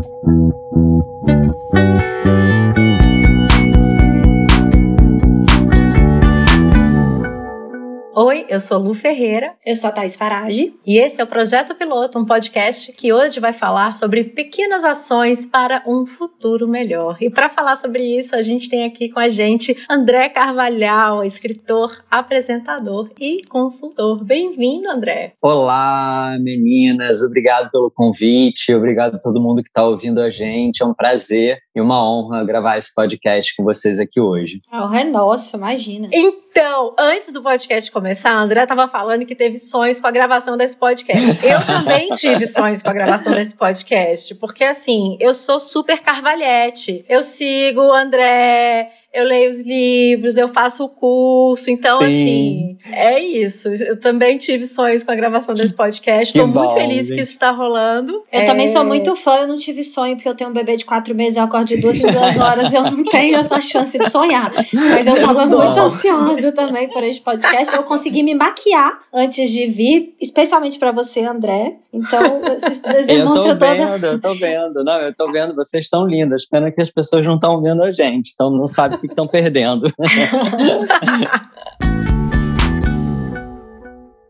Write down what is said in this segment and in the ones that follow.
Thank you. Oi, eu sou Lu Ferreira. Eu sou a Thais Farage. E esse é o Projeto Piloto, um podcast que hoje vai falar sobre pequenas ações para um futuro melhor. E para falar sobre isso, a gente tem aqui com a gente André Carvalhal, escritor, apresentador e consultor. Bem-vindo, André. Olá, meninas. Obrigado pelo convite. Obrigado a todo mundo que está ouvindo a gente. É um prazer e uma honra gravar esse podcast com vocês aqui hoje. A honra é nossa, imagina. Então, antes do podcast começar, André estava falando que teve sonhos com a gravação desse podcast. Eu também tive sonhos com a gravação desse podcast, porque assim, eu sou super carvalhete. Eu sigo o André, eu leio os livros, eu faço o curso. Então, Sim. assim, é isso. Eu também tive sonhos com a gravação desse podcast. Estou muito feliz gente. que isso está rolando. Eu é... também sou muito fã, eu não tive sonho, porque eu tenho um bebê de quatro meses, eu acordo de duas em duas horas, eu não tenho essa chance de sonhar. Mas eu tava muito ansiosa também por esse podcast. Eu consegui me maquiar antes de vir, especialmente para você, André. Então, isso demonstra eu tô toda... vendo, eu tô vendo. Não, eu tô vendo, vocês estão lindas. Pena que as pessoas não estão vendo a gente, então não sabe que estão perdendo.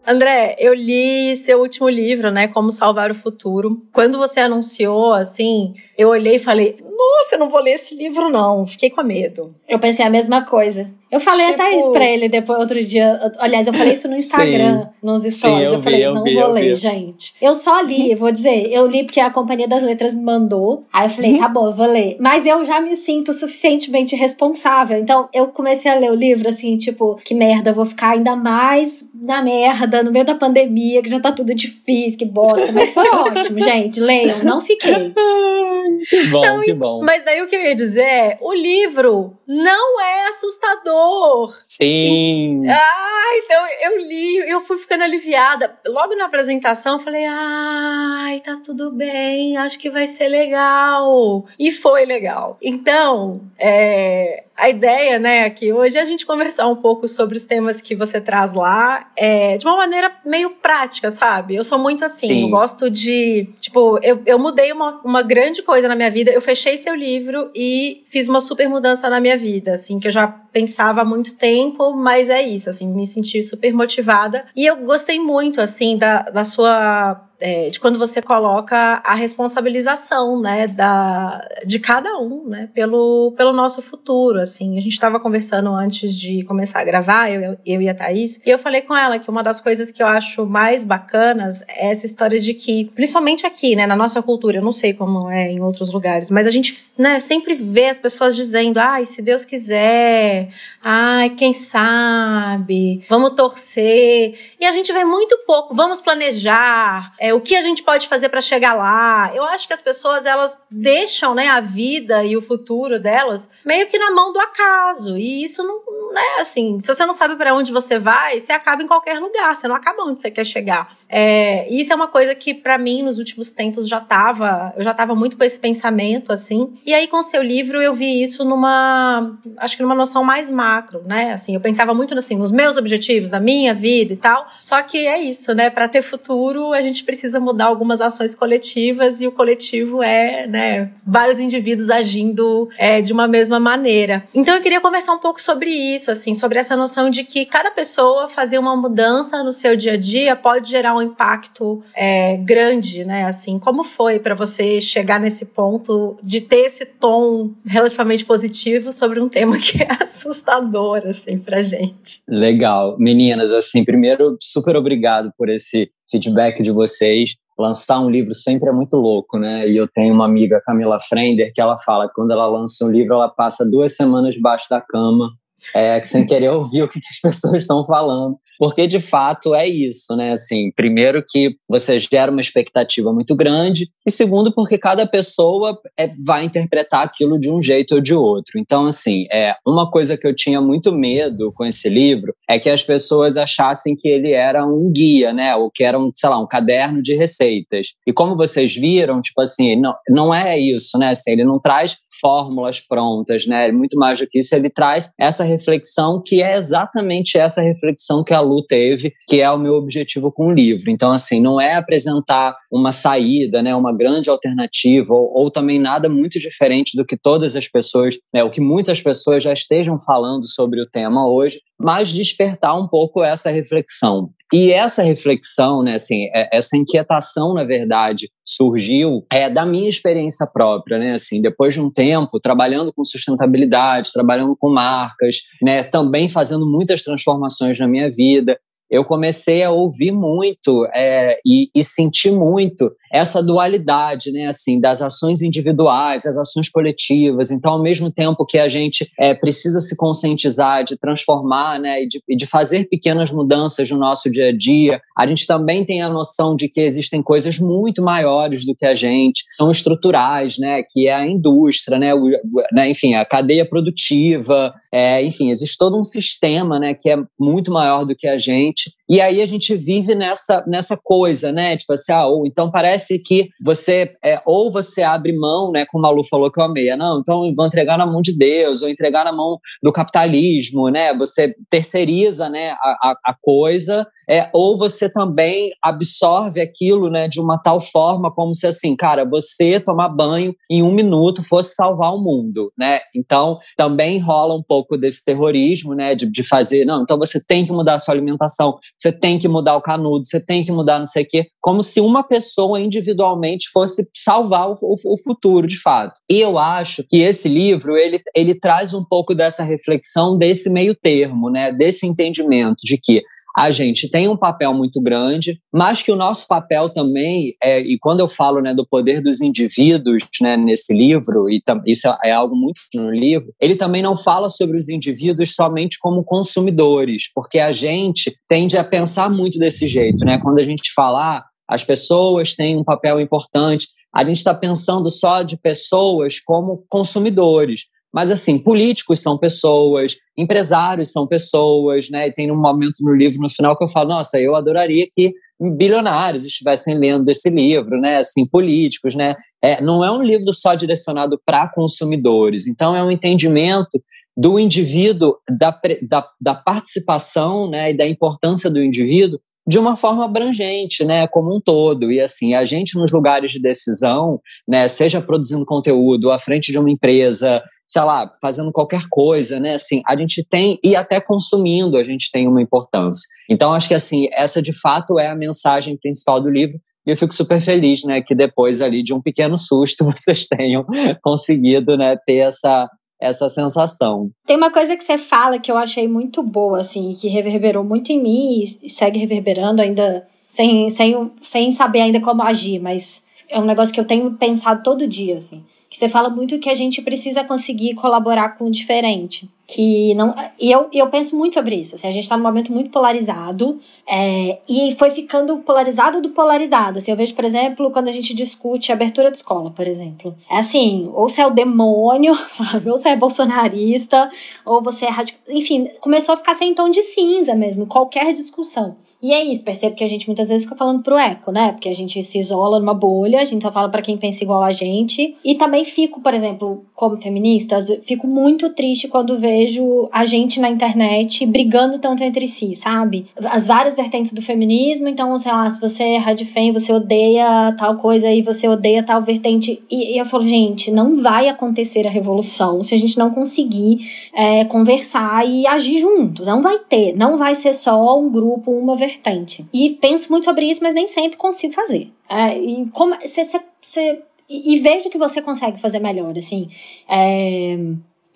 André, eu li seu último livro, né? Como Salvar o Futuro. Quando você anunciou, assim, eu olhei e falei: Nossa, eu não vou ler esse livro, não. Fiquei com medo. Eu pensei a mesma coisa. Eu falei tipo... até isso pra ele depois, outro dia. Aliás, eu falei isso no Instagram, Sim. nos stories. Sim, eu, eu vi, falei, eu não vi, vou ler, vi. gente. Eu só li, vou dizer. Eu li porque a Companhia das Letras me mandou. Aí eu falei, tá bom, eu vou ler. Mas eu já me sinto suficientemente responsável. Então, eu comecei a ler o livro, assim, tipo, que merda, vou ficar ainda mais na merda, no meio da pandemia, que já tá tudo difícil, que bosta. Mas foi ótimo, gente. Leiam, não fiquei. Que bom, então, que bom. Mas daí o que eu ia dizer é: o livro não é assustador. Sim. E, ah, então eu li, eu fui ficando aliviada. Logo na apresentação, eu falei: ai, tá tudo bem, acho que vai ser legal. E foi legal. Então, é, a ideia, né, aqui hoje é a gente conversar um pouco sobre os temas que você traz lá, é, de uma maneira meio prática, sabe? Eu sou muito assim, Sim. eu gosto de. Tipo, eu, eu mudei uma, uma grande coisa na minha vida. Eu fechei seu livro e fiz uma super mudança na minha vida, assim, que eu já pensava há muito tempo, mas é isso, assim, me senti super motivada. E eu gostei muito, assim, da, da sua é, de quando você coloca a responsabilização, né, da, de cada um, né, pelo, pelo nosso futuro, assim. A gente estava conversando antes de começar a gravar, eu, eu e a Thaís, e eu falei com ela que uma das coisas que eu acho mais bacanas é essa história de que, principalmente aqui, né, na nossa cultura, eu não sei como é em outros lugares, mas a gente, né, sempre vê as pessoas dizendo, ai, se Deus quiser, ai, quem sabe, vamos torcer, e a gente vê muito pouco, vamos planejar, é, o que a gente pode fazer para chegar lá. Eu acho que as pessoas elas deixam, né, a vida e o futuro delas meio que na mão do acaso. E isso não, é assim. Se você não sabe para onde você vai, você acaba em qualquer lugar. Você não acaba onde você quer chegar. É, isso é uma coisa que para mim nos últimos tempos já tava, eu já tava muito com esse pensamento assim. E aí com seu livro eu vi isso numa, acho que numa noção mais macro, né? Assim, eu pensava muito assim nos meus objetivos, a minha vida e tal. Só que é isso, né? Para ter futuro a gente precisa precisa mudar algumas ações coletivas e o coletivo é, né, vários indivíduos agindo é, de uma mesma maneira. Então eu queria conversar um pouco sobre isso, assim, sobre essa noção de que cada pessoa fazer uma mudança no seu dia a dia pode gerar um impacto é, grande, né? Assim, como foi para você chegar nesse ponto de ter esse tom relativamente positivo sobre um tema que é assustador, assim, pra gente? Legal. Meninas, assim, primeiro, super obrigado por esse feedback de vocês. Lançar um livro sempre é muito louco, né? E eu tenho uma amiga, Camila Frender, que ela fala que quando ela lança um livro, ela passa duas semanas debaixo da cama, é, sem querer ouvir o que as pessoas estão falando. Porque de fato é isso, né? Assim, primeiro que você gera uma expectativa muito grande, e segundo, porque cada pessoa é, vai interpretar aquilo de um jeito ou de outro. Então, assim, é uma coisa que eu tinha muito medo com esse livro é que as pessoas achassem que ele era um guia, né? Ou que era um, sei lá, um caderno de receitas. E como vocês viram, tipo assim, não, não é isso, né? Assim, ele não traz fórmulas prontas, né? Muito mais do que isso, ele traz essa reflexão que é exatamente essa reflexão que a Lu teve, que é o meu objetivo com o livro. Então, assim, não é apresentar uma saída, né, uma grande alternativa, ou, ou também nada muito diferente do que todas as pessoas, né, o que muitas pessoas já estejam falando sobre o tema hoje, mas despertar um pouco essa reflexão. E essa reflexão, né, assim, é, essa inquietação, na verdade, surgiu é, da minha experiência própria, né, assim, depois de um tempo trabalhando com sustentabilidade, trabalhando com marcas, né, também fazendo muitas transformações na minha vida, eu comecei a ouvir muito é, e, e, sentir muito essa dualidade, né, assim, das ações individuais, das ações coletivas. Então, ao mesmo tempo que a gente é, precisa se conscientizar de transformar, né, e de, e de, fazer pequenas mudanças no nosso dia a dia, a gente também tem a noção de que existem coisas muito maiores do que a gente, são estruturais, né, que é a indústria, né, o, né enfim, a cadeia produtiva, é, enfim, existe todo um sistema, né, que é muito maior do que a gente. E aí a gente vive nessa, nessa coisa, né? Tipo assim, ah, ou então parece que você, é, ou você abre mão, né? Como a Lu falou que eu amei, ah, não, então vou entregar na mão de Deus, ou entregar na mão do capitalismo, né? Você terceiriza, né, a, a, a coisa é, ou você também absorve aquilo né, de uma tal forma como se assim, cara, você tomar banho em um minuto fosse salvar o mundo, né? Então também rola um pouco desse terrorismo, né? De, de fazer, não, então você tem que mudar a sua alimentação, você tem que mudar o canudo, você tem que mudar não sei o quê, como se uma pessoa individualmente fosse salvar o, o, o futuro, de fato. E eu acho que esse livro ele, ele traz um pouco dessa reflexão desse meio termo, né? Desse entendimento de que a gente tem um papel muito grande, mas que o nosso papel também, é, e quando eu falo né, do poder dos indivíduos né, nesse livro, e isso é algo muito no livro, ele também não fala sobre os indivíduos somente como consumidores, porque a gente tende a pensar muito desse jeito, né? Quando a gente falar, ah, as pessoas têm um papel importante, a gente está pensando só de pessoas como consumidores. Mas, assim, políticos são pessoas, empresários são pessoas, né? E tem um momento no livro, no final, que eu falo, nossa, eu adoraria que bilionários estivessem lendo esse livro, né? Assim, políticos, né? É, não é um livro só direcionado para consumidores. Então, é um entendimento do indivíduo, da, da, da participação né, e da importância do indivíduo de uma forma abrangente, né, como um todo. E assim, a gente nos lugares de decisão, né, seja produzindo conteúdo à frente de uma empresa, sei lá, fazendo qualquer coisa, né, assim, a gente tem e até consumindo, a gente tem uma importância. Então acho que assim, essa de fato é a mensagem principal do livro. E eu fico super feliz, né, que depois ali de um pequeno susto vocês tenham conseguido, né, ter essa essa sensação. Tem uma coisa que você fala que eu achei muito boa, assim, que reverberou muito em mim e segue reverberando ainda sem, sem, sem saber ainda como agir, mas é um negócio que eu tenho pensado todo dia, assim que você fala muito que a gente precisa conseguir colaborar com o diferente. Que não. E eu, eu penso muito sobre isso. Assim, a gente está num momento muito polarizado. É, e foi ficando polarizado do polarizado. Assim, eu vejo, por exemplo, quando a gente discute abertura de escola, por exemplo. É assim, ou você é o demônio, sabe? Ou você é bolsonarista, ou você é radical. Enfim, começou a ficar sem tom de cinza mesmo, qualquer discussão. E é isso, percebo que a gente muitas vezes fica falando pro eco, né? Porque a gente se isola numa bolha, a gente só fala para quem pensa igual a gente. E também fico, por exemplo, como feminista, fico muito triste quando vejo a gente na internet brigando tanto entre si, sabe? As várias vertentes do feminismo, então, sei lá, se você é radifem, você odeia tal coisa e você odeia tal vertente. E, e, eu falo, gente, não vai acontecer a revolução se a gente não conseguir é, conversar e agir juntos. Não vai ter, não vai ser só um grupo, uma vertente vertente. E penso muito sobre isso, mas nem sempre consigo fazer. É, e como você e, e vejo que você consegue fazer melhor, assim. É,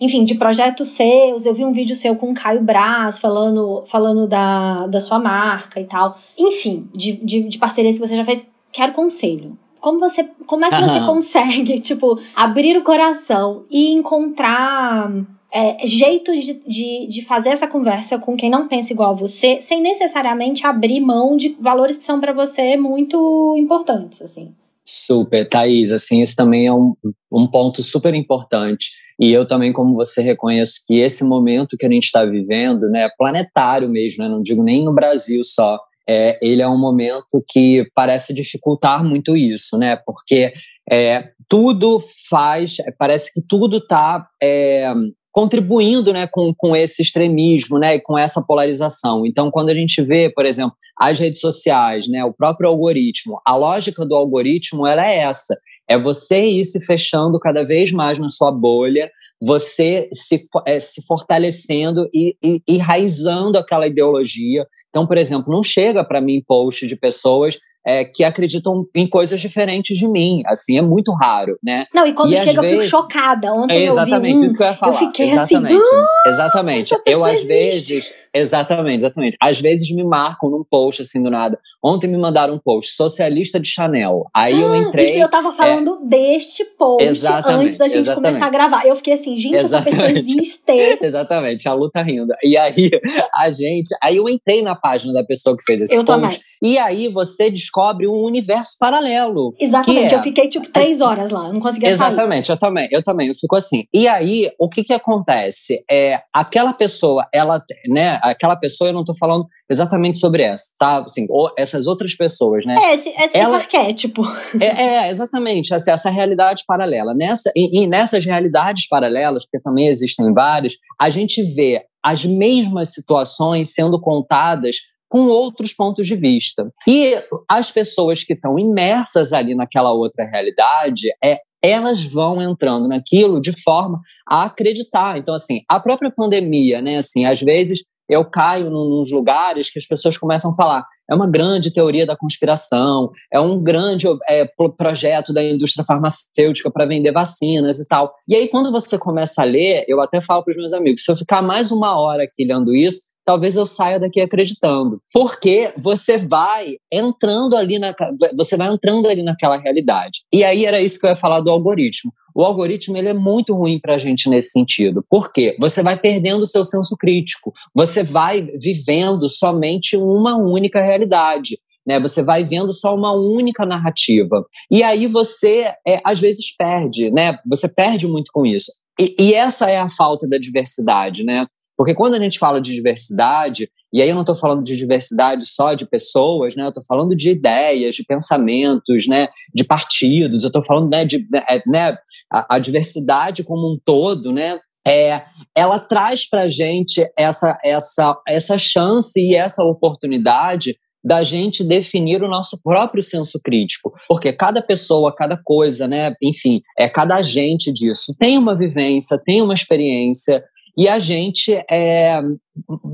enfim, de projetos seus, eu vi um vídeo seu com o Caio Braz falando, falando da, da sua marca e tal. Enfim, de, de, de parcerias que você já fez. Quero conselho. Como você, como é que você consegue, tipo, abrir o coração e encontrar é, jeitos de, de, de fazer essa conversa com quem não pensa igual a você, sem necessariamente abrir mão de valores que são para você muito importantes, assim. Super, Thaís, assim, isso também é um, um ponto super importante. E eu também, como você, reconheço que esse momento que a gente está vivendo, né, planetário mesmo, né, não digo nem no Brasil só, é, ele é um momento que parece dificultar muito isso, né? Porque é, tudo faz, parece que tudo está é, contribuindo né, com, com esse extremismo né, e com essa polarização. Então, quando a gente vê, por exemplo, as redes sociais, né, o próprio algoritmo, a lógica do algoritmo ela é essa. É você ir se fechando cada vez mais na sua bolha, você se, é, se fortalecendo e, e enraizando aquela ideologia. Então, por exemplo, não chega para mim post de pessoas é, que acreditam em coisas diferentes de mim. Assim, é muito raro, né? Não, e quando e chega vezes... eu fico chocada. Ontem é exatamente, eu vi um, isso que eu ia falar. Eu fiquei exatamente, assim, ah, exatamente. Eu às existe. vezes, exatamente, exatamente. Às vezes me marcam num post assim do nada. Ontem me mandaram um post socialista de Chanel. Aí ah, eu entrei. Isso eu tava falando é, deste post antes da gente exatamente. começar a gravar. Eu fiquei assim, gente, exatamente. essa pessoa existe. exatamente, a luta rindo. E aí a gente, aí eu entrei na página da pessoa que fez esse eu post. Também. E aí você descobre um universo paralelo. Exatamente, é... eu fiquei tipo três horas lá, não conseguia Exatamente, sair. eu também, eu também, eu fico assim. E aí, o que que acontece? É, aquela pessoa, ela, né, aquela pessoa, eu não tô falando exatamente sobre essa, tá? Assim, ou essas outras pessoas, né? É, esse, esse, ela, esse arquétipo. É, é exatamente, essa, essa, realidade paralela. Nessa, e, e nessas realidades paralelas, porque também existem várias, a gente vê as mesmas situações sendo contadas com outros pontos de vista. E as pessoas que estão imersas ali naquela outra realidade, é, elas vão entrando naquilo de forma a acreditar. Então, assim, a própria pandemia, né? Assim, às vezes eu caio nos lugares que as pessoas começam a falar. É uma grande teoria da conspiração, é um grande é, projeto da indústria farmacêutica para vender vacinas e tal. E aí, quando você começa a ler, eu até falo para os meus amigos: se eu ficar mais uma hora aqui lendo isso, talvez eu saia daqui acreditando. Porque você vai entrando ali na você vai entrando ali naquela realidade. E aí era isso que eu ia falar do algoritmo. O algoritmo ele é muito ruim para a gente nesse sentido. Por quê? Você vai perdendo o seu senso crítico. Você vai vivendo somente uma única realidade. Né? Você vai vendo só uma única narrativa. E aí você, é, às vezes, perde. Né? Você perde muito com isso. E, e essa é a falta da diversidade, né? Porque quando a gente fala de diversidade, e aí eu não estou falando de diversidade só de pessoas, né? Eu estou falando de ideias, de pensamentos, né? De partidos. Eu estou falando né, de né, é, né, a, a, diversidade como um todo, né? É, ela traz para a gente essa, essa, essa chance e essa oportunidade da gente definir o nosso próprio senso crítico, porque cada pessoa, cada coisa, né, enfim, é cada agente disso tem uma vivência, tem uma experiência, e a gente é,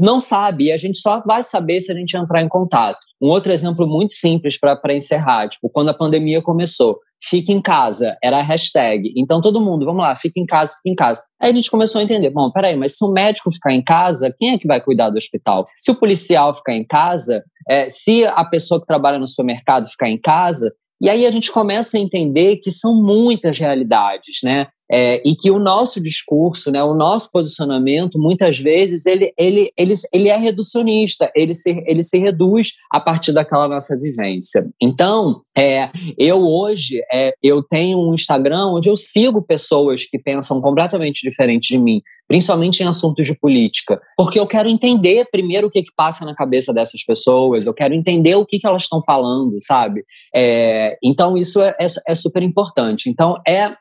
não sabe, e a gente só vai saber se a gente entrar em contato. Um outro exemplo muito simples para encerrar, tipo, quando a pandemia começou, fique em casa, era a hashtag. Então todo mundo, vamos lá, fique em casa, fique em casa. Aí a gente começou a entender, bom, peraí, mas se o médico ficar em casa, quem é que vai cuidar do hospital? Se o policial ficar em casa, é, se a pessoa que trabalha no supermercado ficar em casa, e aí a gente começa a entender que são muitas realidades, né? É, e que o nosso discurso, né, o nosso posicionamento, muitas vezes, ele, ele, ele, ele é reducionista, ele se, ele se reduz a partir daquela nossa vivência. Então, é, eu hoje, é, eu tenho um Instagram onde eu sigo pessoas que pensam completamente diferente de mim, principalmente em assuntos de política, porque eu quero entender primeiro o que, que passa na cabeça dessas pessoas, eu quero entender o que, que elas estão falando, sabe? É, então, isso é, é, é super importante. Então, é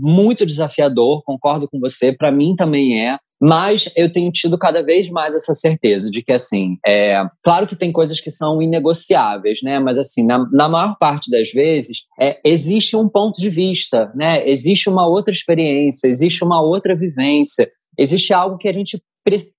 muito desafiador, concordo com você, para mim também é, mas eu tenho tido cada vez mais essa certeza de que, assim, é, claro que tem coisas que são inegociáveis, né, mas, assim, na, na maior parte das vezes, é, existe um ponto de vista, né, existe uma outra experiência, existe uma outra vivência, existe algo que a gente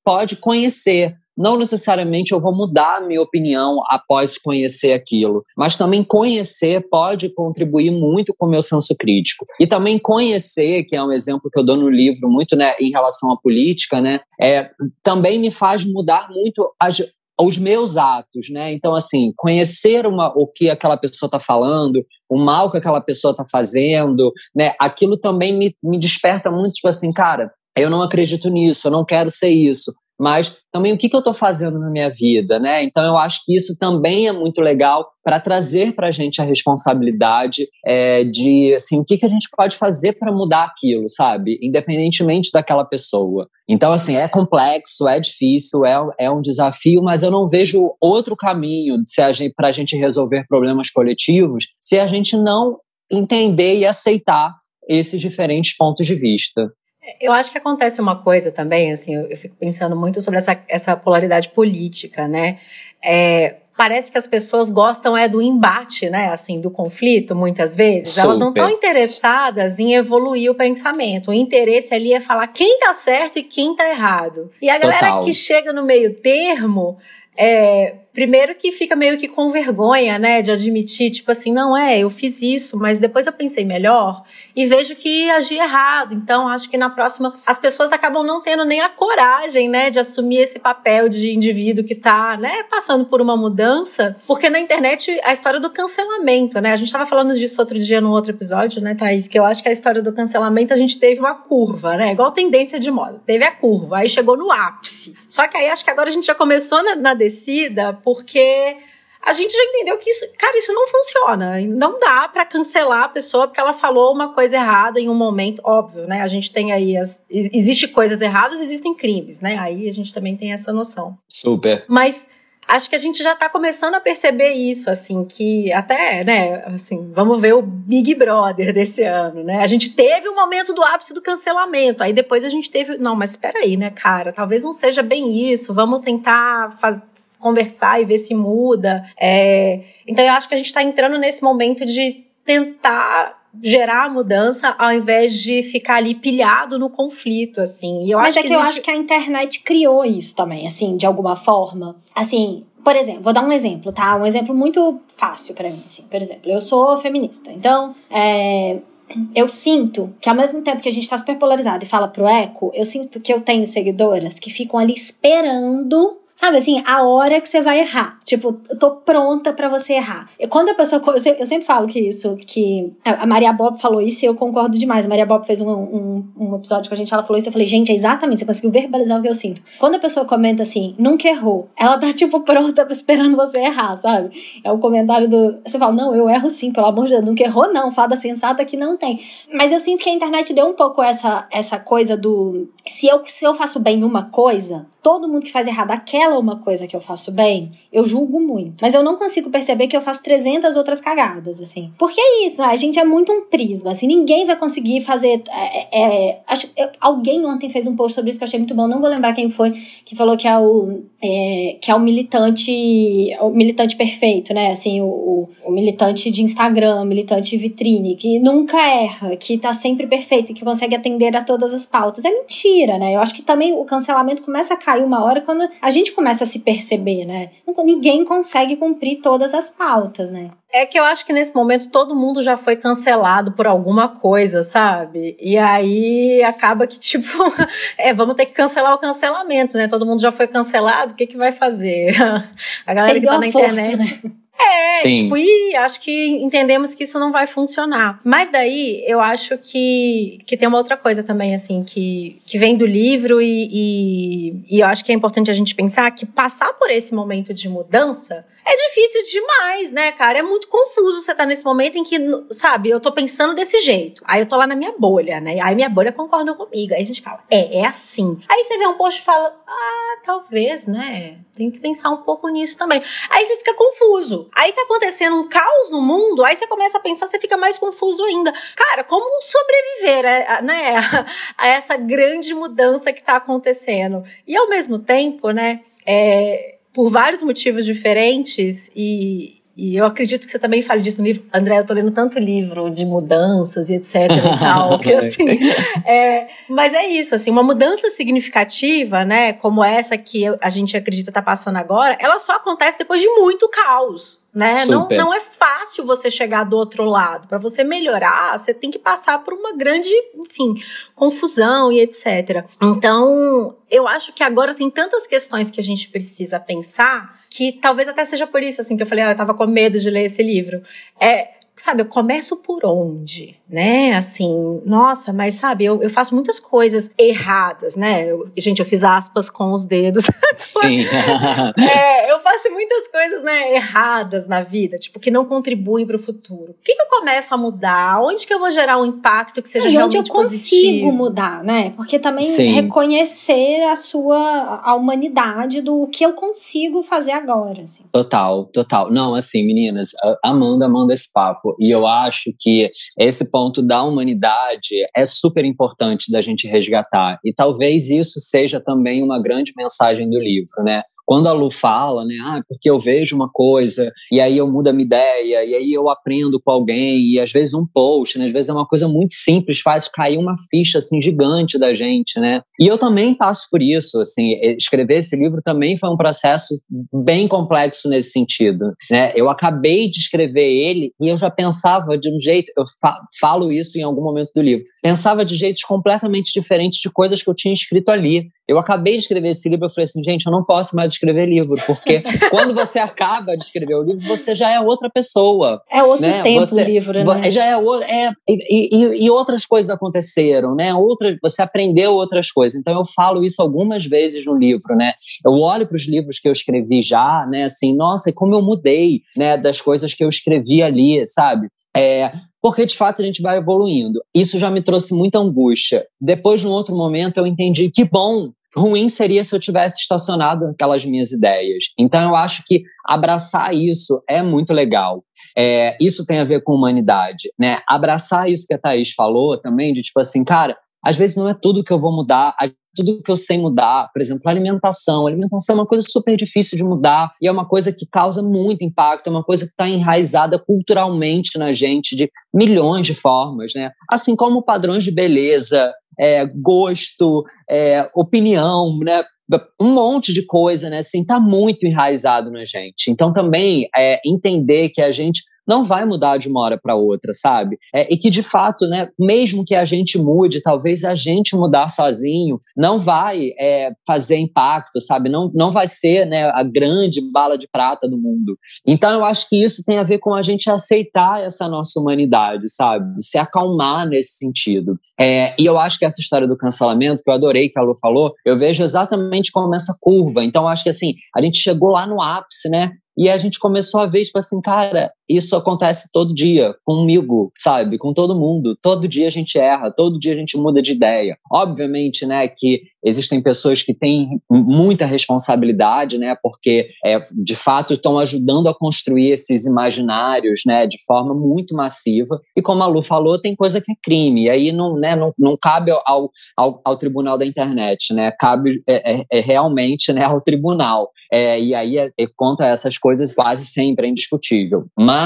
pode conhecer, não necessariamente eu vou mudar a minha opinião após conhecer aquilo, mas também conhecer pode contribuir muito com o meu senso crítico. E também conhecer, que é um exemplo que eu dou no livro muito né, em relação à política, né, é, também me faz mudar muito as, os meus atos, né? Então, assim, conhecer uma, o que aquela pessoa está falando, o mal que aquela pessoa está fazendo, né? Aquilo também me, me desperta muito, tipo assim, cara, eu não acredito nisso, eu não quero ser isso mas também o que, que eu estou fazendo na minha vida, né? Então eu acho que isso também é muito legal para trazer para a gente a responsabilidade é, de assim o que, que a gente pode fazer para mudar aquilo, sabe? Independentemente daquela pessoa. Então assim é complexo, é difícil, é, é um desafio, mas eu não vejo outro caminho para a gente resolver problemas coletivos se a gente não entender e aceitar esses diferentes pontos de vista. Eu acho que acontece uma coisa também, assim, eu, eu fico pensando muito sobre essa, essa polaridade política, né? É, parece que as pessoas gostam é do embate, né, assim, do conflito, muitas vezes. Super. Elas não estão interessadas em evoluir o pensamento. O interesse ali é falar quem tá certo e quem tá errado. E a galera Total. que chega no meio termo é, primeiro que fica meio que com vergonha, né, de admitir, tipo assim, não é, eu fiz isso, mas depois eu pensei melhor e vejo que agi errado. Então, acho que na próxima as pessoas acabam não tendo nem a coragem, né, de assumir esse papel de indivíduo que tá, né, passando por uma mudança, porque na internet a história do cancelamento, né? A gente tava falando disso outro dia no outro episódio, né, Thaís, que eu acho que a história do cancelamento a gente teve uma curva, né? Igual tendência de moda. Teve a curva, aí chegou no ápice. Só que aí acho que agora a gente já começou na, na descida porque a gente já entendeu que isso, cara, isso não funciona. Não dá para cancelar a pessoa porque ela falou uma coisa errada em um momento, óbvio, né? A gente tem aí as existe coisas erradas, existem crimes, né? Aí a gente também tem essa noção. Super. Mas acho que a gente já tá começando a perceber isso, assim, que até, né, assim, vamos ver o Big Brother desse ano, né? A gente teve o um momento do ápice do cancelamento, aí depois a gente teve, não, mas espera aí, né, cara, talvez não seja bem isso, vamos tentar conversar e ver se muda. É, então eu acho que a gente está entrando nesse momento de tentar gerar a mudança ao invés de ficar ali pilhado no conflito, assim. E eu Mas acho é que, que existe... eu acho que a internet criou isso também, assim, de alguma forma. Assim, por exemplo, vou dar um exemplo, tá? Um exemplo muito fácil para mim, assim. Por exemplo, eu sou feminista, então é, eu sinto que ao mesmo tempo que a gente tá super polarizado e fala pro eco, eu sinto que eu tenho seguidoras que ficam ali esperando Sabe assim, a hora que você vai errar. Tipo, eu tô pronta para você errar. E quando a pessoa. Eu sempre falo que isso, que. A Maria Bob falou isso e eu concordo demais. A Maria Bob fez um, um, um episódio com a gente, ela falou isso. Eu falei, gente, é exatamente, você conseguiu verbalizar o que eu sinto. Quando a pessoa comenta assim, nunca errou, ela tá, tipo, pronta esperando você errar, sabe? É o comentário do. Você fala, não, eu erro sim, pelo amor de Deus, nunca errou, não. Fada sensata que não tem. Mas eu sinto que a internet deu um pouco essa, essa coisa do. Se eu, se eu faço bem uma coisa, todo mundo que faz errado aquela uma coisa que eu faço bem, eu julgo muito. Mas eu não consigo perceber que eu faço 300 outras cagadas, assim. Porque é isso, a gente é muito um prisma, assim, ninguém vai conseguir fazer. É, é, acho, eu, alguém ontem fez um post sobre isso que eu achei muito bom, não vou lembrar quem foi, que falou que é o, é, que é o militante, o militante perfeito, né? Assim, o, o, o militante de Instagram, militante vitrine, que nunca erra, que tá sempre perfeito, que consegue atender a todas as pautas. É mentira, né? Eu acho que também o cancelamento começa a cair uma hora quando a gente começa a se perceber, né? Ninguém consegue cumprir todas as pautas, né? É que eu acho que nesse momento todo mundo já foi cancelado por alguma coisa, sabe? E aí acaba que, tipo, é, vamos ter que cancelar o cancelamento, né? Todo mundo já foi cancelado, o que, que vai fazer? A galera Perdeu que tá na força, internet. Né? É, Sim. tipo, e acho que entendemos que isso não vai funcionar. Mas daí eu acho que, que tem uma outra coisa também, assim, que, que vem do livro e, e, e eu acho que é importante a gente pensar que passar por esse momento de mudança é difícil demais, né, cara? É muito confuso você tá nesse momento em que, sabe, eu tô pensando desse jeito. Aí eu tô lá na minha bolha, né? Aí minha bolha concorda comigo. Aí a gente fala, é, é assim. Aí você vê um post e fala, ah, talvez, né? Tem que pensar um pouco nisso também. Aí você fica confuso. Aí tá acontecendo um caos no mundo, aí você começa a pensar, você fica mais confuso ainda. Cara, como sobreviver, né, a essa grande mudança que tá acontecendo? E ao mesmo tempo, né, é, por vários motivos diferentes e, e eu acredito que você também fale disso no livro. André, eu tô lendo tanto livro de mudanças e etc e tal, que assim. É, mas é isso, assim, uma mudança significativa, né, como essa que a gente acredita tá passando agora, ela só acontece depois de muito caos né? Não, não é fácil você chegar do outro lado. Para você melhorar, você tem que passar por uma grande, enfim, confusão e etc. Então, eu acho que agora tem tantas questões que a gente precisa pensar que talvez até seja por isso assim que eu falei, ah, eu tava com medo de ler esse livro. É sabe, eu começo por onde, né? Assim, nossa, mas sabe, eu, eu faço muitas coisas erradas, né? Eu, gente, eu fiz aspas com os dedos. Sim. é, eu faço muitas coisas, né, erradas na vida, tipo, que não contribuem para o futuro. O que, que eu começo a mudar? Onde que eu vou gerar um impacto que seja e realmente onde eu consigo positivo? mudar, né? Porque também Sim. reconhecer a sua, a humanidade do que eu consigo fazer agora, assim. Total, total. Não, assim, meninas, amando, amando esse papo E eu acho que esse ponto da humanidade é super importante da gente resgatar. E talvez isso seja também uma grande mensagem do livro, né? Quando a Lu fala, né, ah, porque eu vejo uma coisa e aí eu mudo a minha ideia e aí eu aprendo com alguém e às vezes um post, né, às vezes é uma coisa muito simples, faz cair uma ficha assim gigante da gente, né? E eu também passo por isso, assim, escrever esse livro também foi um processo bem complexo nesse sentido, né? Eu acabei de escrever ele e eu já pensava de um jeito, eu fa falo isso em algum momento do livro, pensava de jeitos completamente diferentes de coisas que eu tinha escrito ali. Eu acabei de escrever esse livro, eu falei assim, gente, eu não posso mais escrever livro, porque quando você acaba de escrever o livro, você já é outra pessoa. É outro né? tempo você, o livro, né? Já é, é e, e, e, outras coisas aconteceram, né? Outra, você aprendeu outras coisas. Então eu falo isso algumas vezes no livro, né? Eu olho para os livros que eu escrevi já, né? Assim, nossa, como eu mudei, né? Das coisas que eu escrevi ali, sabe? É, porque de fato a gente vai evoluindo. Isso já me trouxe muita angústia. Depois, de um outro momento, eu entendi que bom ruim seria se eu tivesse estacionado aquelas minhas ideias. Então eu acho que abraçar isso é muito legal. É, isso tem a ver com humanidade, né? Abraçar isso que a Thaís falou também, de tipo assim, cara, às vezes não é tudo que eu vou mudar, tudo que eu sei mudar, por exemplo, alimentação. A alimentação é uma coisa super difícil de mudar e é uma coisa que causa muito impacto, é uma coisa que está enraizada culturalmente na gente de milhões de formas, né? Assim como padrões de beleza, é, gosto, é, opinião, né? um monte de coisa, né? Assim, tá muito enraizado na gente. Então, também é, entender que a gente não vai mudar de uma hora para outra, sabe? É, e que de fato, né, mesmo que a gente mude, talvez a gente mudar sozinho não vai é, fazer impacto, sabe? Não, não vai ser né, a grande bala de prata do mundo. Então eu acho que isso tem a ver com a gente aceitar essa nossa humanidade, sabe? Se acalmar nesse sentido. É, e eu acho que essa história do cancelamento, que eu adorei que a Lu falou, eu vejo exatamente como essa curva. Então eu acho que assim, a gente chegou lá no ápice, né? E a gente começou a ver, tipo assim, cara, isso acontece todo dia, comigo, sabe? Com todo mundo. Todo dia a gente erra, todo dia a gente muda de ideia. Obviamente, né, que existem pessoas que têm muita responsabilidade, né, porque é, de fato estão ajudando a construir esses imaginários, né, de forma muito massiva. E como a Lu falou, tem coisa que é crime. E aí não, né, não, não cabe ao, ao, ao tribunal da internet, né? Cabe é, é, é realmente né, ao tribunal. É, e aí é, é, conta essas coisas quase sempre, é indiscutível. Mas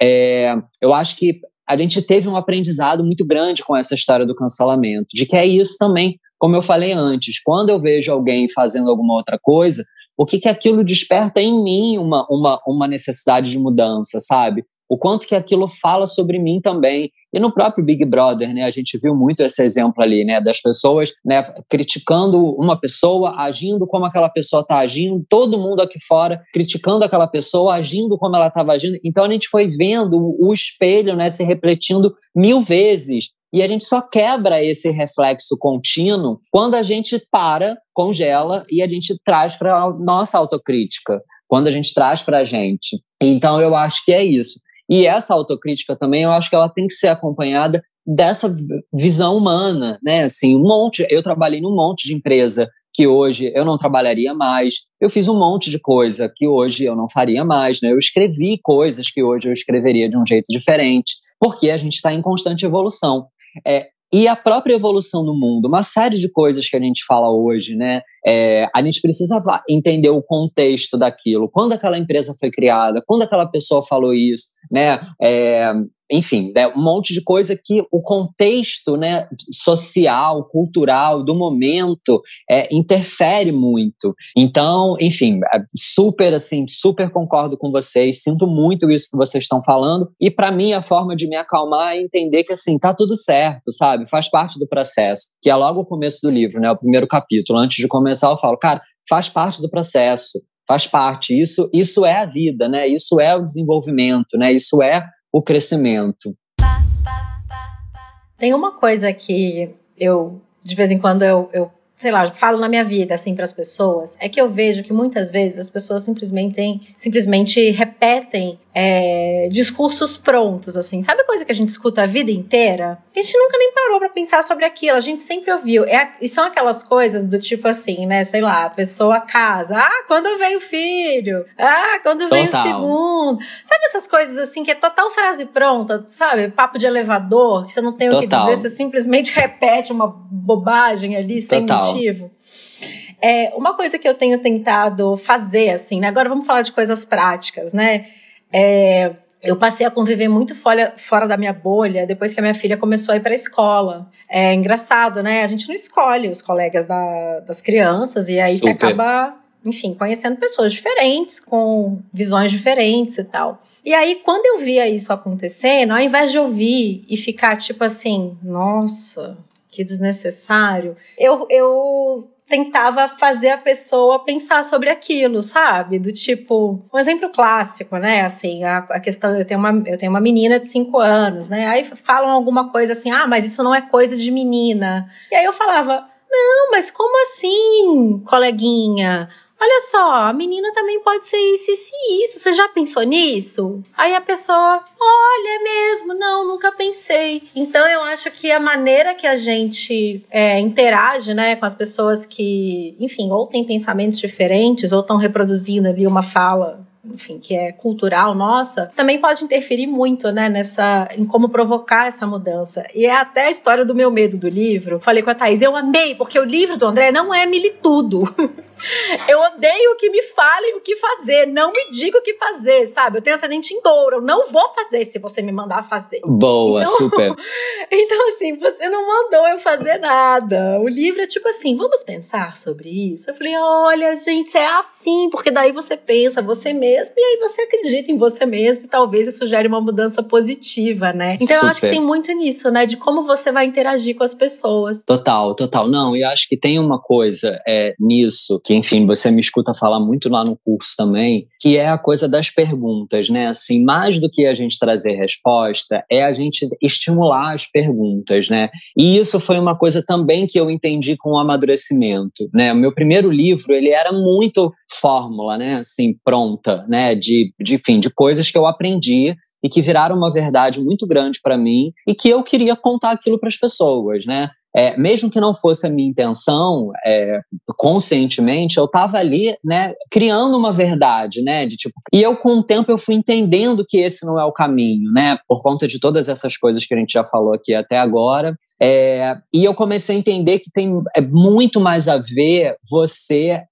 é, eu acho que a gente teve um aprendizado muito grande com essa história do cancelamento, de que é isso também, como eu falei antes, quando eu vejo alguém fazendo alguma outra coisa, o que, que aquilo desperta em mim uma, uma, uma necessidade de mudança, sabe? O quanto que aquilo fala sobre mim também. E no próprio Big Brother, né, a gente viu muito esse exemplo ali, né, das pessoas, né, criticando uma pessoa, agindo como aquela pessoa está agindo, todo mundo aqui fora criticando aquela pessoa, agindo como ela estava agindo. Então a gente foi vendo o espelho, né, se repetindo mil vezes. E a gente só quebra esse reflexo contínuo quando a gente para, congela e a gente traz para a nossa autocrítica, quando a gente traz para a gente. Então eu acho que é isso. E essa autocrítica também, eu acho que ela tem que ser acompanhada dessa visão humana, né? Assim, um monte, eu trabalhei num monte de empresa que hoje eu não trabalharia mais. Eu fiz um monte de coisa que hoje eu não faria mais, né? Eu escrevi coisas que hoje eu escreveria de um jeito diferente, porque a gente está em constante evolução. É, e a própria evolução do mundo, uma série de coisas que a gente fala hoje, né? É, a gente precisa entender o contexto daquilo, quando aquela empresa foi criada, quando aquela pessoa falou isso, né? É, enfim, né, um monte de coisa que o contexto né, social, cultural do momento é, interfere muito. Então, enfim, é super assim, super concordo com vocês, sinto muito isso que vocês estão falando. E para mim a forma de me acalmar é entender que assim tá tudo certo, sabe? Faz parte do processo. Que é logo o começo do livro, né? O primeiro capítulo. Antes de começar, eu falo, cara, faz parte do processo faz parte. Isso, isso é a vida, né? Isso é o desenvolvimento, né? Isso é o crescimento. Tem uma coisa que eu, de vez em quando, eu, eu sei lá, falo na minha vida assim para as pessoas, é que eu vejo que muitas vezes as pessoas simplesmente, simplesmente repetem é, discursos prontos, assim. Sabe coisa que a gente escuta a vida inteira? A gente nunca nem parou para pensar sobre aquilo, a gente sempre ouviu. É, e são aquelas coisas do tipo assim, né? Sei lá, a pessoa casa. Ah, quando vem o filho? Ah, quando vem total. o segundo? Sabe essas coisas assim que é total frase pronta, sabe? Papo de elevador, que você não tem total. o que dizer, você simplesmente repete uma bobagem ali sem total. É, uma coisa que eu tenho tentado fazer, assim, né? Agora vamos falar de coisas práticas, né? É, eu passei a conviver muito fora, fora da minha bolha depois que a minha filha começou a ir para a escola. É engraçado, né? A gente não escolhe os colegas da, das crianças e aí Super. você acaba, enfim, conhecendo pessoas diferentes, com visões diferentes e tal. E aí, quando eu via isso acontecendo, ao invés de ouvir e ficar tipo assim, nossa, que desnecessário, eu, eu tentava fazer a pessoa pensar sobre aquilo, sabe? Do tipo, um exemplo clássico, né? Assim, a, a questão, eu tenho, uma, eu tenho uma menina de 5 anos, né? Aí falam alguma coisa assim, ah, mas isso não é coisa de menina. E aí eu falava, não, mas como assim, coleguinha? Olha só, a menina também pode ser isso, isso e isso. Você já pensou nisso? Aí a pessoa, olha, é mesmo, não, nunca pensei. Então eu acho que a maneira que a gente é, interage, né, com as pessoas que, enfim, ou têm pensamentos diferentes, ou estão reproduzindo ali uma fala enfim, que é cultural nossa, também pode interferir muito, né, nessa, em como provocar essa mudança. E é até a história do meu medo do livro. Falei com a Thaís, eu amei, porque o livro do André não é militudo. eu odeio que me falem o que fazer, não me diga o que fazer, sabe? Eu tenho ascendente em touro, eu não vou fazer se você me mandar fazer. Boa, então, super. então, assim, você não mandou eu fazer nada. O livro é tipo assim, vamos pensar sobre isso? Eu falei, olha, gente, é assim, porque daí você pensa, você mesmo mesmo, e aí você acredita em você mesmo, e talvez isso gere uma mudança positiva, né? Então Super. eu acho que tem muito nisso, né? De como você vai interagir com as pessoas. Total, total. Não, e acho que tem uma coisa é, nisso, que enfim, você me escuta falar muito lá no curso também, que é a coisa das perguntas, né? Assim, mais do que a gente trazer resposta, é a gente estimular as perguntas, né? E isso foi uma coisa também que eu entendi com o amadurecimento, né? O meu primeiro livro, ele era muito fórmula, né? Assim, pronta, né? De, de, enfim, de coisas que eu aprendi e que viraram uma verdade muito grande para mim e que eu queria contar aquilo para as pessoas, né? É, mesmo que não fosse a minha intenção, é, conscientemente, eu estava ali, né, criando uma verdade, né, de tipo, e eu com o tempo eu fui entendendo que esse não é o caminho, né, por conta de todas essas coisas que a gente já falou aqui até agora, é, e eu comecei a entender que tem é muito mais a ver você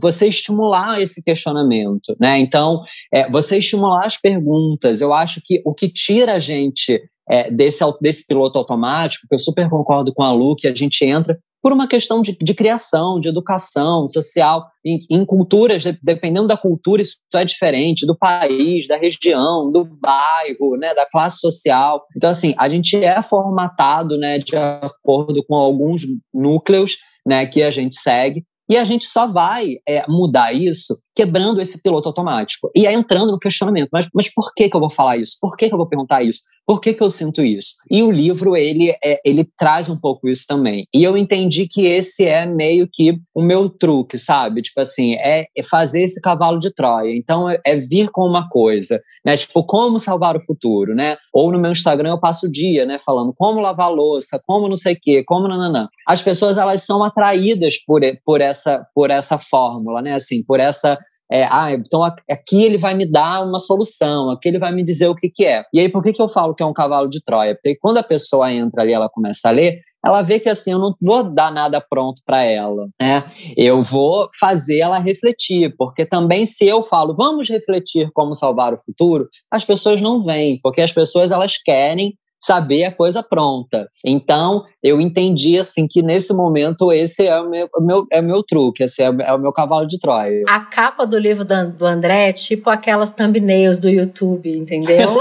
você estimular esse questionamento, né? Então, é, você estimular as perguntas. Eu acho que o que tira a gente é, desse, desse piloto automático, que eu super concordo com a Lu, que a gente entra por uma questão de, de criação, de educação social, em, em, culturas, dependendo da cultura, isso é diferente, do país, da região, do bairro, né, da classe social. Então, assim, a gente é formatado né, de acordo com alguns núcleos né, que a gente segue, e a gente só vai é, mudar isso quebrando esse piloto automático. E aí entrando no questionamento, mas, mas por que, que eu vou falar isso? Por que, que eu vou perguntar isso? Por que, que eu sinto isso? E o livro, ele, é, ele traz um pouco isso também. E eu entendi que esse é meio que o meu truque, sabe? Tipo assim, é, é fazer esse cavalo de Troia. Então, é, é, vir com uma coisa, né? Tipo, como salvar o futuro, né? Ou no meu Instagram eu passo o dia, né? Falando como lavar louça, como não sei o quê, como nananã. As pessoas, elas são atraídas por, por, essa, por essa fórmula, né? Assim, por essa é, ah, então aqui ele vai me dar uma solução, aqui ele vai me dizer o que, que é. E aí, por que, que eu falo que é um cavalo de Troia? Porque quando a pessoa entra ali, ela começa a ler, ela vê que assim, eu não vou dar nada pronto para ela, né? Eu vou fazer ela refletir, porque também se eu falo, vamos refletir como salvar o futuro, as pessoas não vêm, porque as pessoas elas querem saber a coisa pronta. Então, eu entendi assim que nesse momento esse é o meu, meu, é o meu truque, esse é, é, o meu cavalo de Troia. A capa do livro do André é tipo aquelas thumbnails do YouTube, entendeu?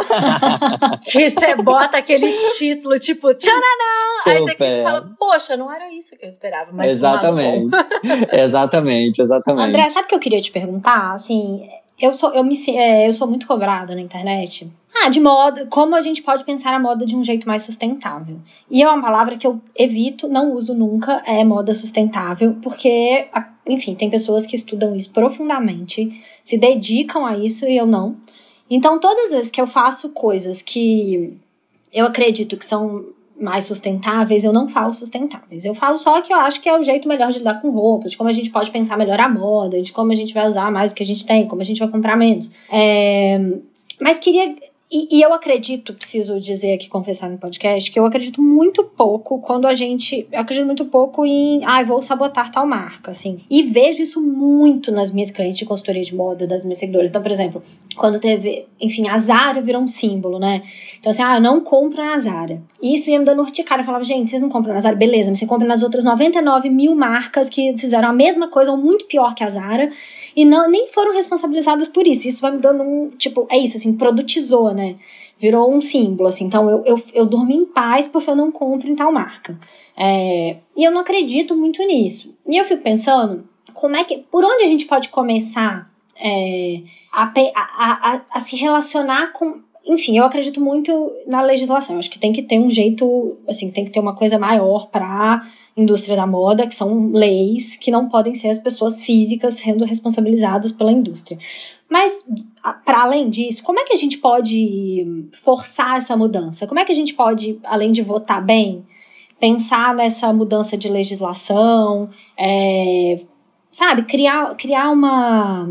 que você bota aquele título tipo tchananã, aí você fala, poxa, não era isso que eu esperava, mas Exatamente. exatamente, exatamente. André, sabe o que eu queria te perguntar? Assim, eu sou, eu me, é, eu sou muito cobrada na internet Ah, de moda, como a gente pode pensar a moda de um jeito mais sustentável. E é uma palavra que eu evito, não uso nunca, é moda sustentável, porque, enfim, tem pessoas que estudam isso profundamente, se dedicam a isso e eu não. Então, todas as vezes que eu faço coisas que eu acredito que são mais sustentáveis, eu não falo sustentáveis. Eu falo só que eu acho que é o jeito melhor de lidar com roupa, de como a gente pode pensar melhor a moda, de como a gente vai usar mais o que a gente tem, como a gente vai comprar menos. É... Mas queria e, e, eu acredito, preciso dizer aqui, confessar no podcast, que eu acredito muito pouco quando a gente. Eu acredito muito pouco em. Ah, vou sabotar tal marca, assim. E vejo isso muito nas minhas clientes de consultoria de moda, das minhas seguidoras. Então, por exemplo, quando teve. Enfim, a Zara virou um símbolo, né? Então, assim, ah, não compro na Zara. E isso ia me dando urticária. Eu falava, gente, vocês não compram na Zara? Beleza, mas você compra nas outras 99 mil marcas que fizeram a mesma coisa ou muito pior que a Zara e não, nem foram responsabilizadas por isso. Isso vai me dando um, tipo, é isso, assim, produtizou, né? Virou um símbolo, assim. Então, eu, eu, eu dormi em paz porque eu não compro em tal marca. É, e eu não acredito muito nisso. E eu fico pensando, como é que, por onde a gente pode começar é, a, a, a, a se relacionar com enfim, eu acredito muito na legislação. Acho que tem que ter um jeito, assim, tem que ter uma coisa maior para indústria da moda, que são leis que não podem ser as pessoas físicas sendo responsabilizadas pela indústria. Mas, para além disso, como é que a gente pode forçar essa mudança? Como é que a gente pode, além de votar bem, pensar nessa mudança de legislação, é, sabe, criar, criar uma,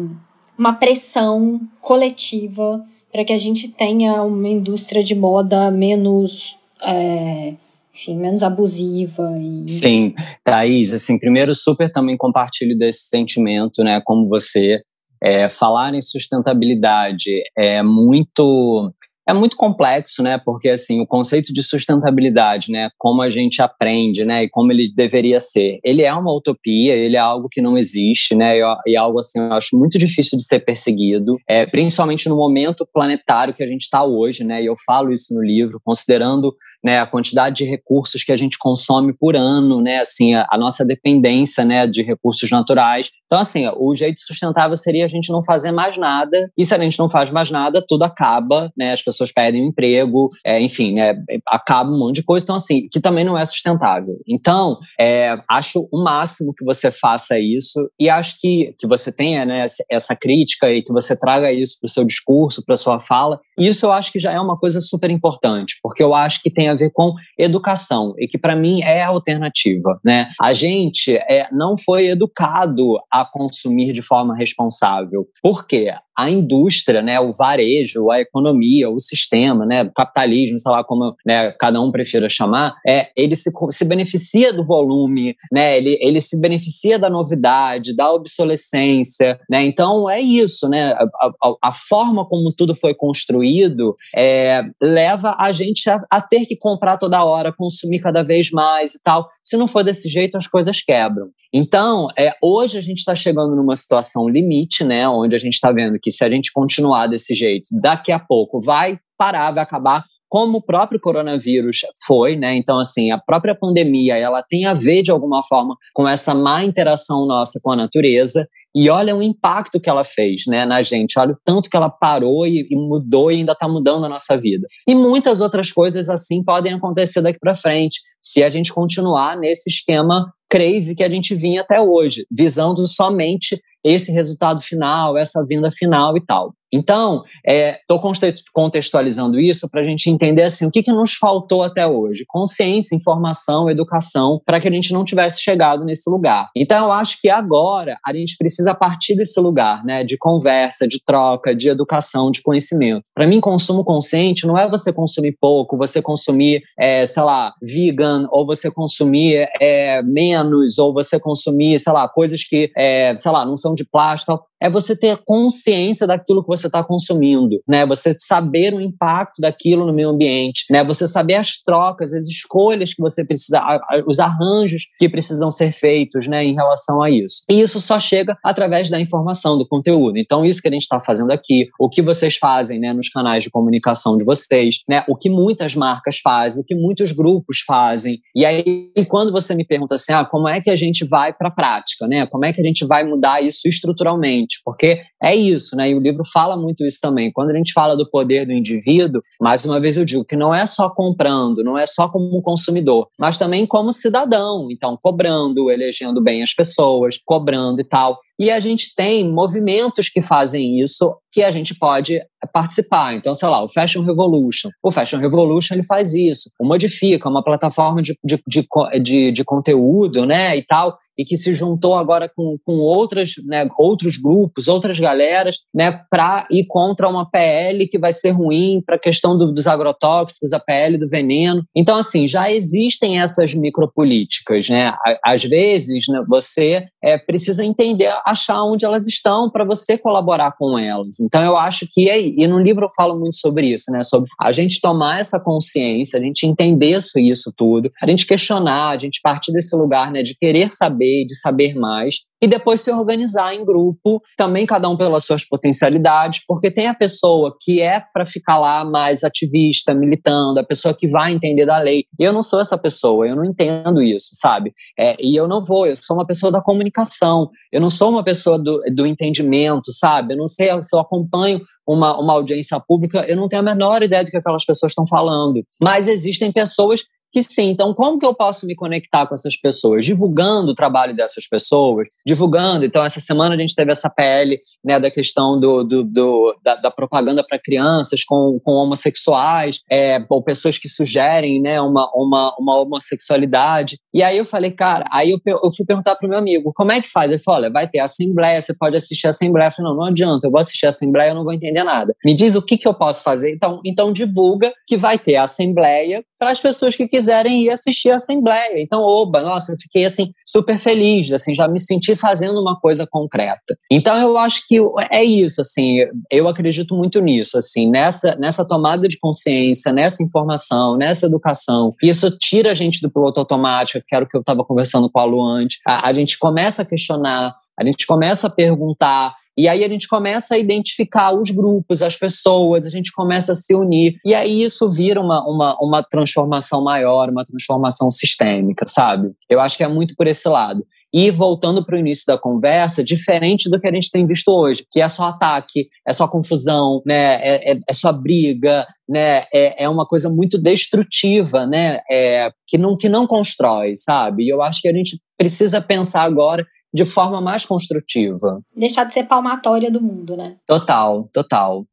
uma pressão coletiva para que a gente tenha uma indústria de moda menos. É, enfim, menos abusiva. E... Sim, Thaís, assim, primeiro super também compartilho desse sentimento, né, como você. É, falar em sustentabilidade é muito é muito complexo, né? Porque assim, o conceito de sustentabilidade, né, como a gente aprende, né, e como ele deveria ser, ele é uma utopia, ele é algo que não existe, né? E, algo assim, eu acho muito difícil de ser perseguido, é, principalmente no momento planetário que a gente está hoje, né? E eu falo isso no livro, considerando, né, a quantidade de recursos que a gente consome por ano, né? Assim, a, a nossa dependência, né, de recursos naturais. Então, assim, o jeito sustentável seria a gente não fazer mais nada. E se a gente não faz mais nada, tudo acaba, né? As pessoas perdem o emprego, é, enfim, né, acaba um monte de coisa. Então, assim, que também não é sustentável. Então, é, acho o máximo que você faça isso e acho que, que você tenha né, essa crítica e que você traga isso para o seu discurso, para sua fala. Isso eu acho que já é uma coisa super importante, porque eu acho que tem a ver com educação e que para mim é a alternativa, né? A gente é, não foi educado a consumir de forma responsável. Por quê? A indústria, né, o varejo, a economia, o sistema, né, o capitalismo, sei lá como né, cada um prefira chamar, é, ele se, se beneficia do volume, né, ele, ele se beneficia da novidade, da obsolescência, né, então é isso, né, a, a, a forma como tudo foi construído é, leva a gente a, a ter que comprar toda hora, consumir cada vez mais e tal. Se não for desse jeito, as coisas quebram. Então, é, hoje a gente está chegando numa situação limite, né, onde a gente está vendo que se a gente continuar desse jeito, daqui a pouco vai parar, vai acabar como o próprio coronavírus foi, né? Então, assim, a própria pandemia, ela tem a ver de alguma forma com essa má interação nossa com a natureza. E olha o impacto que ela fez né, na gente, olha o tanto que ela parou e, e mudou e ainda está mudando a nossa vida. E muitas outras coisas assim podem acontecer daqui para frente, se a gente continuar nesse esquema crazy que a gente vinha até hoje, visando somente esse resultado final, essa vinda final e tal. Então, estou é, contextualizando isso para a gente entender assim, o que, que nos faltou até hoje. Consciência, informação, educação, para que a gente não tivesse chegado nesse lugar. Então, eu acho que agora a gente precisa partir desse lugar, né, de conversa, de troca, de educação, de conhecimento. Para mim, consumo consciente não é você consumir pouco, você consumir, é, sei lá, vegan, ou você consumir é, menos, ou você consumir, sei lá, coisas que, é, sei lá, não são de plástico é você ter consciência daquilo que você está consumindo, né? Você saber o impacto daquilo no meio ambiente, né? Você saber as trocas, as escolhas que você precisa, os arranjos que precisam ser feitos, né, em relação a isso. E isso só chega através da informação, do conteúdo. Então, isso que a gente está fazendo aqui, o que vocês fazem, né, nos canais de comunicação de vocês, né, o que muitas marcas fazem, o que muitos grupos fazem. E aí, quando você me pergunta assim, ah, como é que a gente vai para a prática, né? Como é que a gente vai mudar isso estruturalmente? Gente, porque é isso, né? E o livro fala muito isso também. Quando a gente fala do poder do indivíduo, mais uma vez eu digo que não é só comprando, não é só como consumidor, mas também como cidadão. Então, cobrando, elegendo bem as pessoas, cobrando e tal. E a gente tem movimentos que fazem isso que a gente pode participar. Então, sei lá, o Fashion Revolution. O Fashion Revolution ele faz isso, Modifica, uma plataforma de, de, de, de, de conteúdo, né, e tal, e que se juntou agora com, com outras, né, outros grupos, outras galeras, né, para ir contra uma PL que vai ser ruim para a questão do, dos agrotóxicos, a PL do veneno. Então, assim, já existem essas micropolíticas, né? Às vezes, né, você é, precisa entender, achar onde elas estão para você colaborar com elas. Então, eu acho que, é, e no livro eu falo muito sobre isso, né, sobre a gente tomar essa consciência, a gente entender isso, tudo, a gente questionar, a gente partir desse lugar, né, de querer saber saber, de saber mais, e depois se organizar em grupo, também cada um pelas suas potencialidades, porque tem a pessoa que é para ficar lá mais ativista, militando, a pessoa que vai entender da lei. Eu não sou essa pessoa, eu não entendo isso, sabe? É, e eu não vou, eu sou uma pessoa da comunicação, eu não sou uma pessoa do, do entendimento, sabe? Eu não sei se eu acompanho uma, uma audiência pública, eu não tenho a menor ideia do que aquelas pessoas estão falando. Mas existem pessoas que sim. Então, como que eu posso me conectar com essas pessoas? Divulgando o trabalho dessas pessoas, divulgando. Então, essa semana a gente teve essa PL né, da questão do, do, do da, da, propaganda para crianças com, com homossexuais, é, ou pessoas que sugerem né, uma, uma, uma homossexualidade. E aí eu falei, cara, aí eu, eu fui perguntar para o meu amigo, como é que faz? Ele falou, olha, vai ter assembleia, você pode assistir a assembleia. Eu falei, não, não adianta, eu vou assistir a assembleia, eu não vou entender nada. Me diz o que, que eu posso fazer. Então, então divulga que vai ter assembleia para as pessoas que quiserem quiserem ir assistir a Assembleia. Então, oba, nossa, eu fiquei assim super feliz, assim, já me senti fazendo uma coisa concreta. Então, eu acho que é isso, assim, eu acredito muito nisso, assim, nessa, nessa tomada de consciência, nessa informação, nessa educação. Isso tira a gente do piloto automático, que era o que eu estava conversando com a Lu antes. A, a gente começa a questionar, a gente começa a perguntar, e aí a gente começa a identificar os grupos, as pessoas, a gente começa a se unir. E aí isso vira uma, uma, uma transformação maior, uma transformação sistêmica, sabe? Eu acho que é muito por esse lado. E voltando para o início da conversa, diferente do que a gente tem visto hoje, que é só ataque, é só confusão, né? é, é, é só briga, né? É, é uma coisa muito destrutiva, né? É, que, não, que não constrói, sabe? E eu acho que a gente precisa pensar agora de forma mais construtiva. Deixar de ser palmatória do mundo, né? Total, total.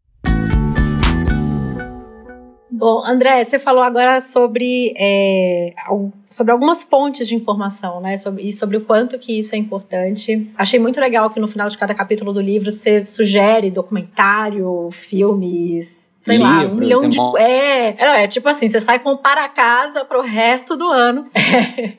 Bom, André, você falou agora sobre, é, sobre algumas fontes de informação, né? Sobre, e sobre o quanto que isso é importante. Achei muito legal que no final de cada capítulo do livro você sugere documentário, filmes, sei Livros, lá, um milhão de. É, não, é tipo assim, você sai com para casa pro resto do ano. É.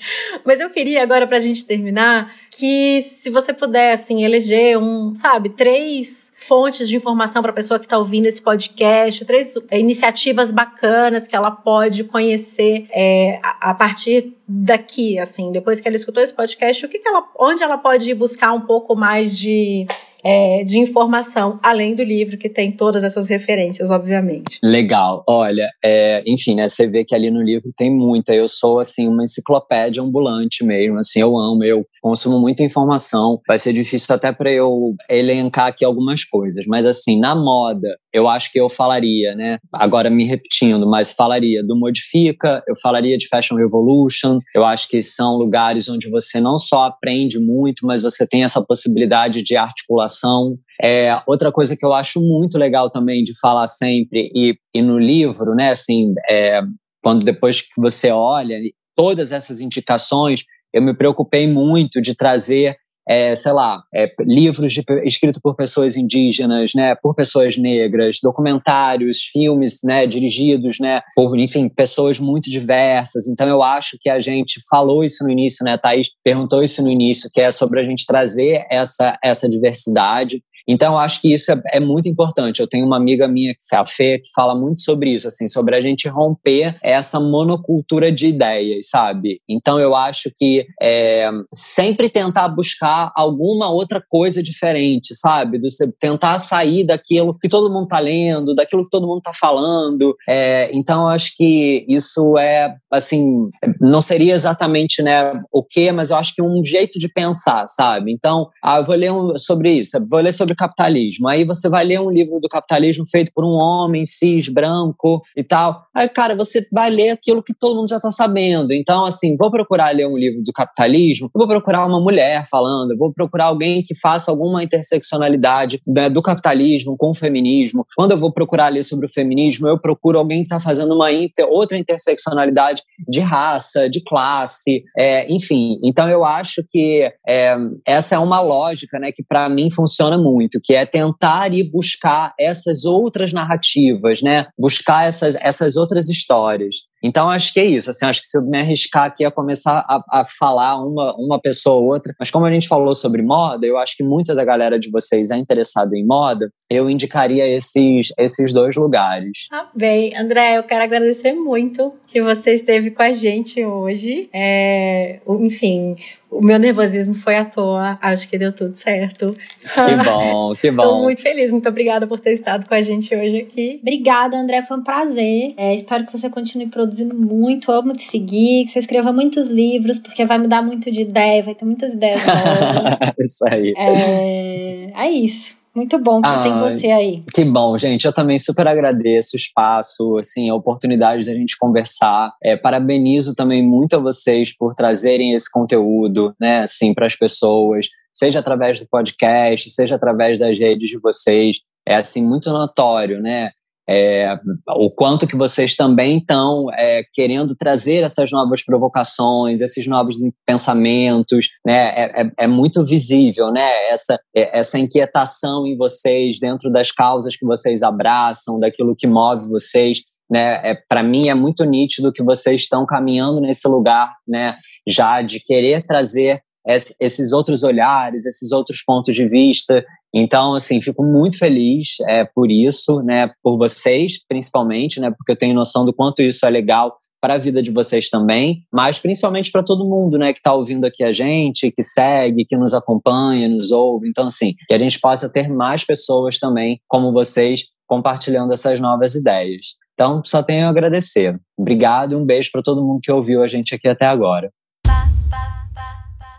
Mas eu queria agora, pra gente terminar, que se você puder, assim, eleger um, sabe, três fontes de informação para a pessoa que está ouvindo esse podcast, três é, iniciativas bacanas que ela pode conhecer é, a, a, partir daqui, assim, depois que ela escutou esse podcast, o que, que ela, onde ela pode ir buscar um pouco mais de é, de informação, além do livro, que tem todas essas referências, obviamente. Legal. Olha, é, enfim, né, você vê que ali no livro tem muita. Eu sou, assim, uma enciclopédia ambulante mesmo. Assim, eu amo, eu consumo muita informação. Vai ser difícil até para eu elencar aqui algumas coisas. Mas, assim, na moda, eu acho que eu falaria, né? Agora me repetindo, mas falaria do Modifica, eu falaria de Fashion Revolution. Eu acho que são lugares onde você não só aprende muito, mas você tem essa possibilidade de articulação. É, outra coisa que eu acho muito legal também de falar sempre, e, e no livro, né, assim, é, quando depois que você olha todas essas indicações, eu me preocupei muito de trazer é, sei lá, é, livros escritos por pessoas indígenas, né, por pessoas negras, documentários, filmes, né, dirigidos, né, por, enfim, pessoas muito diversas. Então eu acho que a gente falou isso no início, né, Thaís perguntou isso no início, que é sobre a gente trazer essa, essa diversidade. Então, acho que isso é, é, muito importante. Eu tenho uma amiga minha, que é a Fê, que fala muito sobre isso, assim, sobre a gente romper essa monocultura de ideias, sabe? Então, eu acho que é, sempre tentar buscar alguma outra coisa diferente, sabe? Do tentar sair daquilo que todo mundo tá lendo, daquilo que todo mundo tá falando. É, então, acho que isso é, assim, não seria exatamente, né, o quê, mas eu acho que um jeito de pensar, sabe? Então, ah, eu vou ler um, sobre isso, vou ler sobre sobre capitalismo. Aí você vai ler um livro do capitalismo feito por um homem cis, branco e tal. Aí, cara, você vai ler aquilo que todo mundo já está sabendo. Então, assim, vou procurar ler um livro do capitalismo, vou procurar uma mulher falando, vou procurar alguém que faça alguma interseccionalidade né, do capitalismo com o feminismo. Quando eu vou procurar ler sobre o feminismo, eu procuro alguém que está fazendo uma inter, outra interseccionalidade de raça, de classe, é, enfim. Então, eu acho que é, essa é uma lógica né, que, para mim, funciona muito, que é tentar ir buscar essas outras narrativas, né? buscar essas, essas outras histórias. Então, acho que é isso. Assim, acho que se eu me arriscar aqui a começar a, a, falar uma, uma pessoa ou outra, mas como a gente falou sobre moda, eu acho que muita da galera de vocês é interessada em moda, eu indicaria esses, esses dois lugares. Ah, bem, André, eu quero agradecer muito que você esteve com a gente hoje. É, enfim, o meu nervosismo foi à toa, acho que deu tudo certo. Que bom, que bom. Estou muito feliz, muito obrigada por ter estado com a gente hoje aqui. Obrigada, André, foi um prazer. É, espero que você continue produzindo muito, amo te seguir, que você escreva muitos livros, porque vai mudar muito de ideia, vai ter muitas ideias novas. isso aí. É, é isso. Muito bom que ah, tem você aí. Que bom, gente. Eu também super agradeço o espaço, assim, a oportunidade da gente conversar. É, parabenizo também muito a vocês por trazerem esse conteúdo, né, assim, para as pessoas, seja através do podcast, seja através das redes de vocês. É assim muito notório, né? É, o quanto que vocês também estão é, querendo trazer essas novas provocações, esses novos pensamentos, né? É, é, é muito visível, né? Essa, é, essa inquietação em vocês dentro das causas que vocês abraçam, daquilo que move vocês. Né, é, para mim é muito nítido que vocês estão caminhando nesse lugar, né, já de querer trazer esses outros olhares, esses outros pontos de vista então, assim, fico muito feliz é, por isso, né, por vocês, principalmente, né, porque eu tenho noção do quanto isso é legal para a vida de vocês também, mas principalmente para todo mundo, né, que está ouvindo aqui a gente, que segue, que nos acompanha, nos ouve. Então, assim, que a gente possa ter mais pessoas também como vocês compartilhando essas novas ideias. Então, só tenho a agradecer. Obrigado e um beijo para todo mundo que ouviu a gente aqui até agora.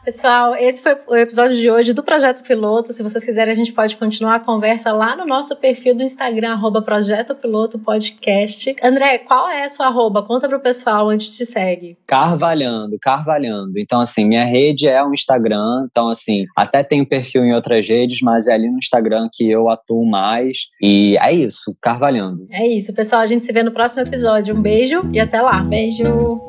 Pessoal, esse foi o episódio de hoje do Projeto Piloto. Se vocês quiserem, a gente pode continuar a conversa lá no nosso perfil do Instagram, arroba Projeto Piloto Podcast. André, qual é a sua arroba? Conta pro pessoal onde te segue. Carvalhando, Carvalhando. Então, assim, minha rede é o Instagram. Então, assim, até tenho perfil em outras redes, mas é ali no Instagram que eu atuo mais. E é isso, Carvalhando. É isso, pessoal. A gente se vê no próximo episódio. Um beijo e até lá. Beijo.